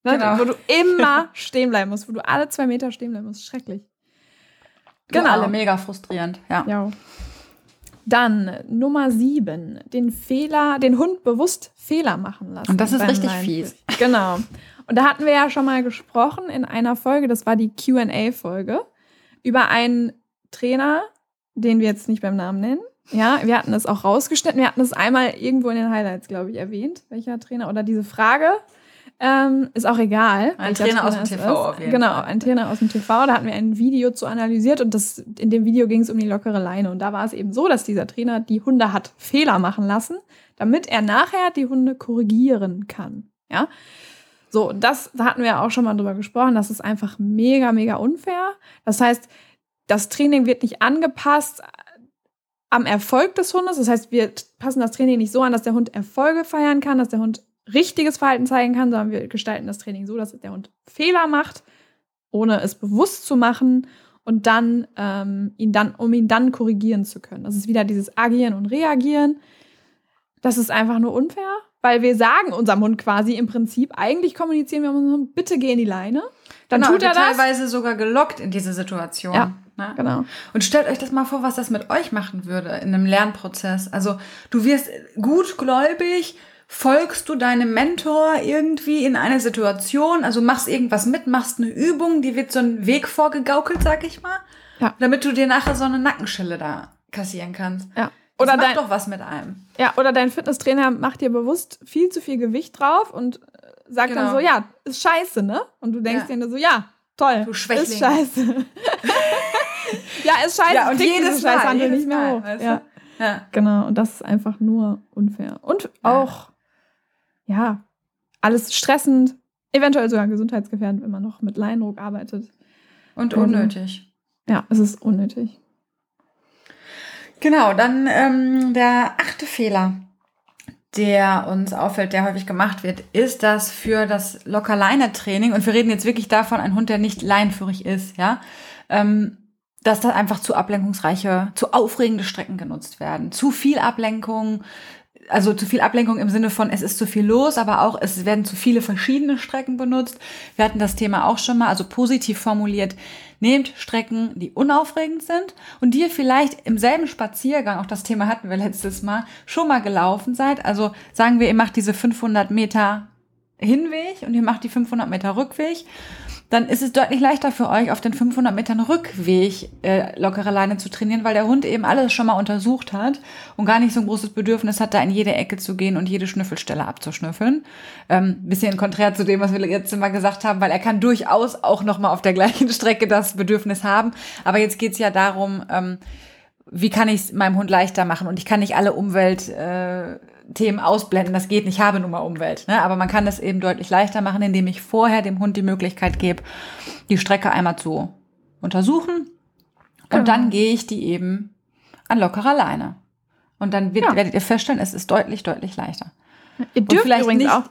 S1: Ne?
S2: Genau.
S1: Wo du immer stehen bleiben musst, wo du alle zwei Meter stehen bleiben musst. Schrecklich.
S2: Genau.
S1: Genau.
S2: alle mega frustrierend. Ja.
S1: Ja. Dann Nummer sieben, den Fehler, den Hund bewusst Fehler machen lassen.
S2: Und das ist richtig
S1: Leinenführen.
S2: fies.
S1: Genau. Und da hatten wir ja schon mal gesprochen in einer Folge, das war die QA-Folge, über einen Trainer, den wir jetzt nicht beim Namen nennen. Ja, wir hatten es auch rausgeschnitten. Wir hatten es einmal irgendwo in den Highlights, glaube ich, erwähnt, welcher Trainer oder diese Frage. Ähm, ist auch egal.
S2: Ein
S1: welcher
S2: Trainer aus dem TV
S1: Genau,
S2: Fall.
S1: ein Trainer aus dem TV. Da hatten wir ein Video zu analysiert und das, in dem Video ging es um die lockere Leine. Und da war es eben so, dass dieser Trainer die Hunde hat Fehler machen lassen, damit er nachher die Hunde korrigieren kann. Ja. So, und das da hatten wir auch schon mal drüber gesprochen. Das ist einfach mega, mega unfair. Das heißt, das Training wird nicht angepasst am Erfolg des Hundes. Das heißt, wir passen das Training nicht so an, dass der Hund Erfolge feiern kann, dass der Hund richtiges Verhalten zeigen kann, sondern wir gestalten das Training so, dass der Hund Fehler macht, ohne es bewusst zu machen und dann, ähm, ihn dann, um ihn dann korrigieren zu können. Das ist wieder dieses Agieren und Reagieren. Das ist einfach nur unfair, weil wir sagen unserem Hund quasi im Prinzip, eigentlich kommunizieren wir unserem Hund, bitte geh in die Leine. Dann
S2: genau,
S1: tut er das.
S2: teilweise sogar gelockt in diese Situation.
S1: Ja.
S2: Ne?
S1: Genau.
S2: Und stellt euch das mal vor, was das mit euch machen würde in einem Lernprozess. Also du wirst gutgläubig, folgst du deinem Mentor irgendwie in eine Situation, also machst irgendwas mit, machst eine Übung, die wird so ein Weg vorgegaukelt, sag ich mal,
S1: Ja.
S2: damit du dir nachher so eine Nackenschelle da kassieren kannst.
S1: Ja.
S2: Das
S1: Oder
S2: macht
S1: dein,
S2: doch was mit einem.
S1: Ja, oder dein Fitnesstrainer macht dir bewusst viel zu viel Gewicht drauf und sagt dann
S2: Genau.
S1: so, ja, ist scheiße, ne? Und du denkst
S2: Ja.
S1: dir nur so, ja, toll,
S2: Du Schwächling.
S1: ist scheiße. ja, ist scheiße.
S2: Ja, und jedes Mal,
S1: Scheißhandel
S2: jedes
S1: nicht mehr hoch.
S2: weißt du?
S1: ja,
S2: Ja.
S1: genau. Und das ist einfach nur unfair. Und auch, ja, alles stressend, eventuell sogar gesundheitsgefährdend, wenn man noch mit Leinendruck arbeitet.
S2: Und
S1: Also-
S2: unnötig.
S1: Ja, es ist unnötig.
S2: Genau, dann ähm, der achte Fehler, der uns auffällt, der häufig gemacht wird, ist, dass für das Locker-Leine-Training, und wir reden jetzt wirklich davon, ein Hund, der nicht leinenführig ist, ja, ähm, dass da einfach zu ablenkungsreiche, zu aufregende Strecken genutzt werden. Zu viel Ablenkung, also zu viel Ablenkung im Sinne von, es ist zu viel los, aber auch es werden zu viele verschiedene Strecken benutzt. Wir hatten das Thema auch schon mal, also positiv formuliert. Nehmt Strecken, die unaufregend sind und die ihr vielleicht im selben Spaziergang, auch das Thema hatten wir letztes Mal, schon mal gelaufen seid. Also sagen wir, ihr macht diese 500 Meter Hinweg und ihr macht die 500 Meter Rückweg. Dann ist es deutlich leichter für euch, auf den 500 Metern Rückweg äh, lockere Leine zu trainieren, weil der Hund eben alles schon mal untersucht hat und gar nicht so ein großes Bedürfnis hat, da in jede Ecke zu gehen und jede Schnüffelstelle abzuschnüffeln. Ähm, bisschen konträr zu dem, was wir jetzt immer gesagt haben, weil er kann durchaus auch noch mal auf der gleichen Strecke das Bedürfnis haben. Aber jetzt geht's ja darum, ähm, wie kann ich es meinem Hund leichter machen? Und ich kann nicht alle Umweltthemen äh, ausblenden. Das geht nicht. Ich habe nun mal Umwelt. Ne? Aber man kann das eben deutlich leichter machen, indem ich vorher dem Hund die Möglichkeit gebe, die Strecke einmal zu untersuchen. Und
S1: Genau.
S2: dann gehe ich die eben an lockerer Leine. Und dann wird,
S1: Ja.
S2: werdet ihr feststellen, es ist deutlich, deutlich leichter.
S1: Ihr dürft
S2: vielleicht
S1: übrigens
S2: nicht-
S1: auch.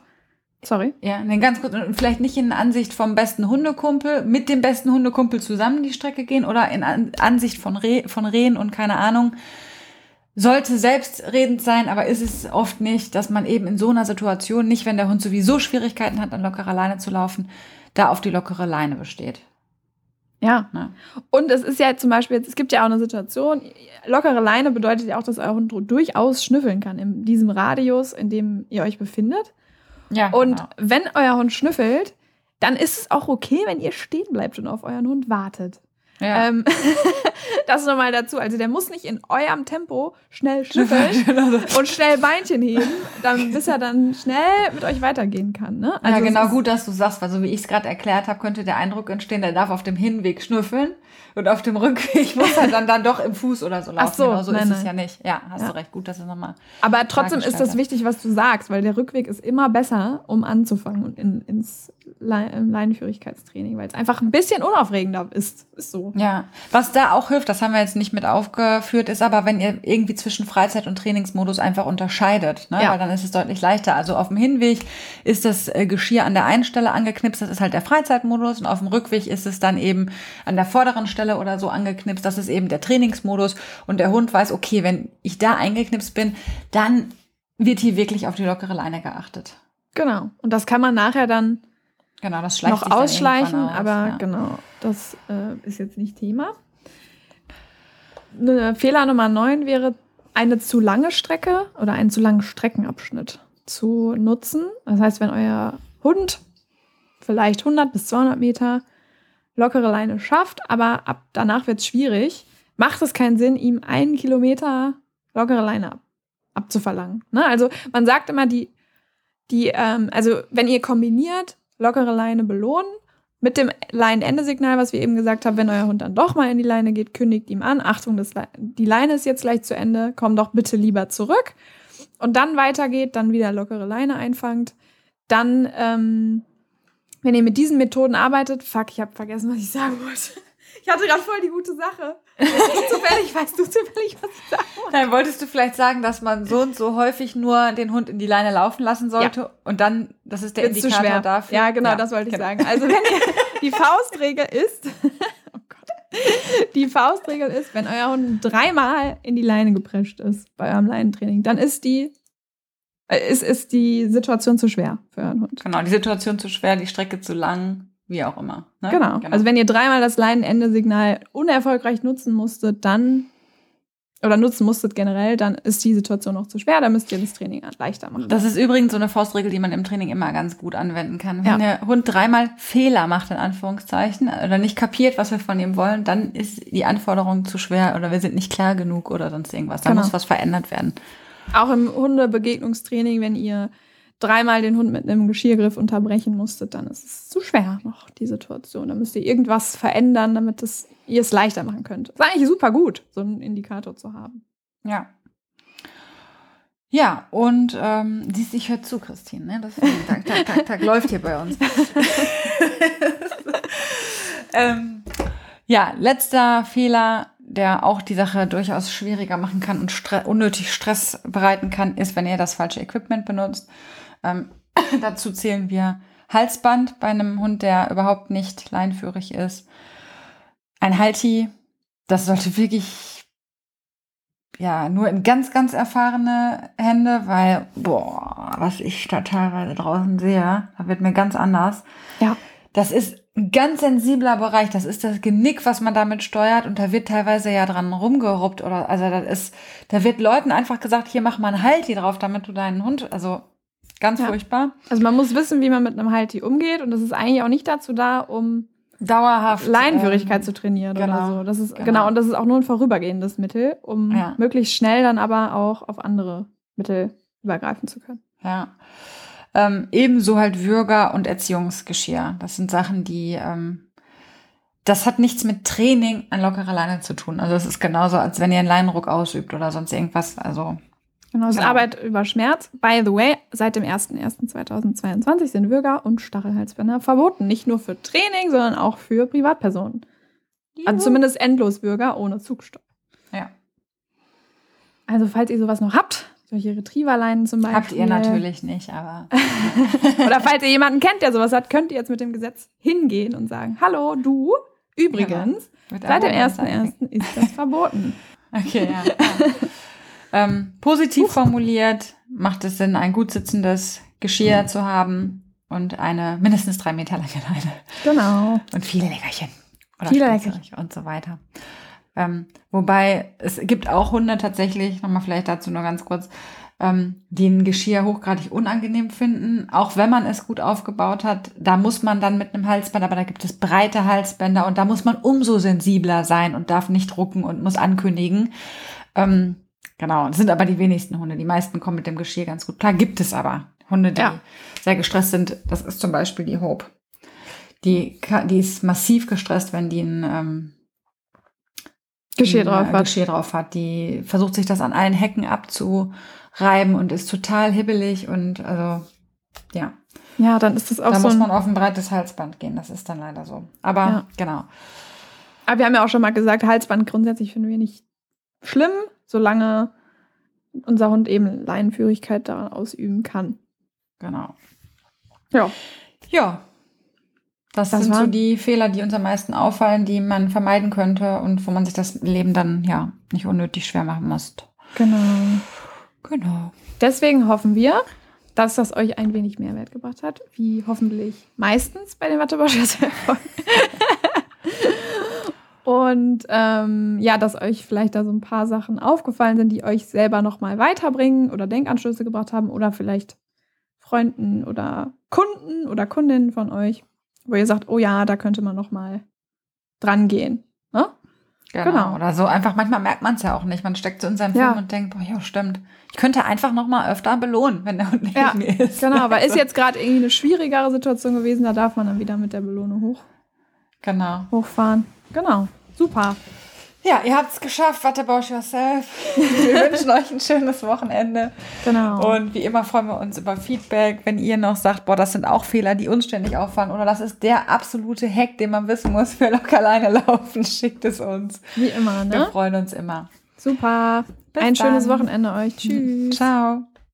S1: Sorry.
S2: Ja, ne, ganz kurz, und vielleicht nicht in Ansicht vom besten Hundekumpel, mit dem besten Hundekumpel zusammen die Strecke gehen oder in An Ansicht von, Reh, von Rehen und keine Ahnung. Sollte selbstredend sein, aber ist es oft nicht, dass man eben in so einer Situation, nicht wenn der Hund sowieso Schwierigkeiten hat, an lockerer Leine zu laufen, da auf die lockere Leine besteht.
S1: Ja.
S2: Ne?
S1: Und es ist ja zum Beispiel, es gibt ja auch eine Situation, lockere Leine bedeutet ja auch, dass euer Hund durchaus schnüffeln kann in diesem Radius, in dem ihr euch befindet.
S2: Ja,
S1: Und
S2: genau.
S1: wenn euer Hund schnüffelt, dann ist es auch okay, wenn ihr stehen bleibt und auf euren Hund wartet.
S2: ja.
S1: Ähm, das nochmal dazu. Also der muss nicht in eurem Tempo schnell schnüffeln und schnell Beinchen heben, dann, bis er dann schnell mit euch weitergehen kann. Ne?
S2: ja,
S1: Also es
S2: genau, gut, dass du sagst, weil so wie ich es gerade erklärt habe, könnte der Eindruck entstehen, der darf auf dem Hinweg schnüffeln und auf dem Rückweg muss er dann, dann doch im Fuß oder so laufen.
S1: Ach so,
S2: genau so
S1: nein,
S2: ist es ja nicht. Ja, hast
S1: Ja.
S2: du recht, gut, dass du nochmal.
S1: Aber trotzdem ist das wichtig, was du sagst, weil der Rückweg ist immer besser, um anzufangen und in, ins Leinenführigkeitstraining, weil es einfach ein bisschen unaufregender ist. Ist so.
S2: Ja, was da auch hilft, das haben wir jetzt nicht mit aufgeführt, ist aber, wenn ihr irgendwie zwischen Freizeit- und Trainingsmodus einfach unterscheidet, ne?
S1: Ja.
S2: weil dann ist es deutlich leichter. Also auf dem Hinweg ist das äh, Geschirr an der einen Stelle angeknipst, das ist halt der Freizeitmodus und auf dem Rückweg ist es dann eben an der vorderen Stelle oder so angeknipst, das ist eben der Trainingsmodus und der Hund weiß, okay, wenn ich da eingeknipst bin, dann wird hier wirklich auf die lockere Leine geachtet.
S1: Genau. Und das kann man nachher dann
S2: Genau, das schleicht
S1: noch ausschleichen,
S2: aus,
S1: aber
S2: ja.
S1: genau, das äh, ist jetzt nicht Thema. Ne, Fehler Nummer 9 wäre, eine zu lange Strecke oder einen zu langen Streckenabschnitt zu nutzen. Das heißt, wenn euer Hund vielleicht 100 bis 200 Meter lockere Leine schafft, aber ab danach wird es schwierig, macht es keinen Sinn, ihm einen Kilometer lockere Leine ab, abzuverlangen. Ne? Also man sagt immer, die, die, ähm, also wenn ihr kombiniert, lockere Leine belohnen, mit dem Leinenendesignal, was wir eben gesagt haben, wenn euer Hund dann doch mal in die Leine geht, kündigt ihm an, Achtung, das Le die Leine ist jetzt gleich zu Ende, komm doch bitte lieber zurück. Und dann weitergeht, dann wieder lockere Leine einfangt. Dann, ähm, wenn ihr mit diesen Methoden arbeitet, fuck, ich habe vergessen, was ich sagen wollte. Ich hatte gerade voll die gute Sache. Zufällig, weißt du zufällig, was ich sagen wollte?
S2: Dann wolltest du vielleicht sagen, dass man so und so häufig nur den Hund in die Leine laufen lassen sollte und dann, das ist der
S1: zu
S2: Indikator
S1: schwer.
S2: dafür.
S1: Ja, genau, das wollte ich
S2: genau.
S1: sagen. Also wenn ihr, die Faustregel ist, oh Gott, die Faustregel ist, wenn euer Hund dreimal in die Leine geprescht ist bei eurem Leinentraining, dann ist die, ist, ist die Situation zu schwer für euren Hund.
S2: Genau, die Situation zu schwer, die Strecke zu lang, wie auch immer. Ne?
S1: Genau. Also wenn ihr dreimal das Leinenende-Signal unerfolgreich nutzen musstet, dann oder nutzen musstet generell, dann ist die Situation noch zu schwer. Da müsst ihr das Training leichter machen.
S2: das ist übrigens so eine Faustregel, die man im Training immer ganz gut anwenden kann. Wenn
S1: Ja.
S2: der Hund dreimal Fehler macht, in Anführungszeichen, oder nicht kapiert, was wir von ihm wollen, dann ist die Anforderung zu schwer oder wir sind nicht klar genug oder sonst irgendwas. Da
S1: Genau.
S2: muss was verändert werden.
S1: Auch im Hundebegegnungstraining, wenn ihr dreimal den Hund mit einem Geschirrgriff unterbrechen musstet, dann ist es zu schwer noch, die Situation. Da müsst ihr irgendwas verändern, damit es, ihr es leichter machen könnt. Ist eigentlich super gut, so einen Indikator zu haben.
S2: Ja. Ja, und ähm, siehst, ich höre zu, Christine. Ne? Das tak, tak, tak, tak, läuft hier bei uns. ähm, ja, letzter Fehler, der auch die Sache durchaus schwieriger machen kann und stre unnötig Stress bereiten kann, ist, wenn ihr das falsche Equipment benutzt. Ähm, dazu zählen wir Halsband bei einem Hund, der überhaupt nicht leinführig ist. Ein Halti, das sollte wirklich ja, nur in ganz, ganz erfahrene Hände, weil, boah, was ich da teilweise draußen sehe, da wird mir ganz anders.
S1: Ja.
S2: Das ist ein ganz sensibler Bereich. Das ist das Genick, was man damit steuert. Und da wird teilweise ja dran rumgeruppt oder, also das ist, da wird Leuten einfach gesagt, hier mach mal einen Halt hier drauf, damit du deinen Hund, also Ganz
S1: Ja.
S2: furchtbar.
S1: Also man muss wissen, wie man mit einem Halti umgeht und das ist eigentlich auch nicht dazu da, um
S2: Dauerhaft.
S1: Leinenführigkeit
S2: ähm,
S1: zu trainieren
S2: genau,
S1: oder so. Das ist
S2: genau.
S1: genau. und das ist auch nur ein vorübergehendes Mittel, um
S2: Ja.
S1: möglichst schnell dann aber auch auf andere Mittel übergreifen zu können.
S2: Ja. Ähm, ebenso halt Würger und Erziehungsgeschirr. Das sind Sachen, die, ähm, das hat nichts mit Training an lockerer Leine zu tun. Also es ist genauso, als wenn ihr einen Leinenruck ausübt oder sonst irgendwas. Also
S1: Genau, es ist
S2: Genau.
S1: Arbeit über Schmerz. By the way, seit dem 01.01.2022 sind Würger und Stachelhalsbänder verboten. Nicht nur für Training, sondern auch für Privatpersonen. Also zumindest Endloswürger ohne Zugstopp.
S2: Ja.
S1: Also falls ihr sowas noch habt, solche Retrieverleinen zum Beispiel.
S2: habt ihr natürlich nicht, aber
S1: Oder falls ihr jemanden kennt, der sowas hat, könnt ihr jetzt mit dem Gesetz hingehen und sagen, hallo, du, übrigens,
S2: mit
S1: seit dem
S2: Arbeit sein.
S1: 1.1. ist das verboten.
S2: Okay, ja. ja. ähm, positiv formuliert macht es Sinn, ein gut sitzendes Geschirr zu haben und eine mindestens drei Meter lange Leine.
S1: Genau.
S2: Und viele Leckerchen. Oder
S1: Viele
S2: Spielzeug Und so weiter. Ähm, wobei, es gibt auch Hunde tatsächlich, nochmal vielleicht dazu nur ganz kurz, ähm, die ein Geschirr hochgradig unangenehm finden, auch wenn man es gut aufgebaut hat. Da muss man dann mit einem Halsband, aber da gibt es breite Halsbänder und da muss man umso sensibler sein und darf nicht drucken und muss ankündigen. Ähm, genau, das sind aber die wenigsten Hunde. Die meisten kommen mit dem Geschirr ganz gut klar. Gibt es aber Hunde, die
S1: Ja.
S2: sehr gestresst sind. Das ist zum Beispiel die Hope. Die, die ist massiv gestresst, wenn die ein ähm,
S1: Geschirr drauf hat.
S2: Geschirr drauf hat. Die versucht sich das an allen Hecken abzureiben und ist total hibbelig und also ja,
S1: Ja, dann ist das auch
S2: da
S1: so
S2: muss man auf ein breites Halsband gehen. Das ist dann leider so. Aber
S1: Ja.
S2: genau.
S1: Aber wir haben ja auch schon mal gesagt, Halsband grundsätzlich finden wir nicht schlimm, solange unser Hund eben Leinenführigkeit daran ausüben kann.
S2: Genau.
S1: Ja.
S2: Ja. Das,
S1: Das
S2: sind so
S1: waren-
S2: die Fehler, die uns am meisten auffallen, die man vermeiden könnte und wo man sich das Leben dann ja nicht unnötig schwer machen muss.
S1: Genau.
S2: Genau.
S1: Deswegen hoffen wir, dass das euch ein wenig Mehrwert gebracht hat, wie hoffentlich meistens bei den Wattebauschers Und ähm, ja, dass euch vielleicht da so ein paar Sachen aufgefallen sind, die euch selber nochmal weiterbringen oder Denkanstöße gebracht haben oder vielleicht Freunden oder Kunden oder Kundinnen von euch, wo ihr sagt, oh ja, da könnte man nochmal dran gehen. Ne?
S2: Genau.
S1: Genau.
S2: Oder so einfach, manchmal merkt man es ja auch nicht. Man steckt so in seinem
S1: Ja.
S2: Film und denkt, boah, ja, stimmt. Ich könnte einfach noch mal öfter belohnen, wenn der Hund neben
S1: Ja,
S2: mir ist.
S1: Genau, aber ist jetzt gerade irgendwie eine schwierigere Situation gewesen, da darf man dann wieder mit der Belohnung hoch,
S2: Genau.
S1: hochfahren. Genau, super.
S2: Ja, ihr habt es geschafft. What about yourself? Wir wünschen euch ein schönes Wochenende.
S1: Genau.
S2: Und wie immer freuen wir uns über Feedback, wenn ihr noch sagt, boah, das sind auch Fehler, die uns ständig auffallen oder das ist der absolute Hack, den man wissen muss für locker alleine laufen, schickt es uns.
S1: Wie immer,
S2: Wir
S1: ne?
S2: freuen uns immer.
S1: Super.
S2: Bis
S1: Ein schönes
S2: dann.
S1: Wochenende euch. Tschüss.
S2: Ciao.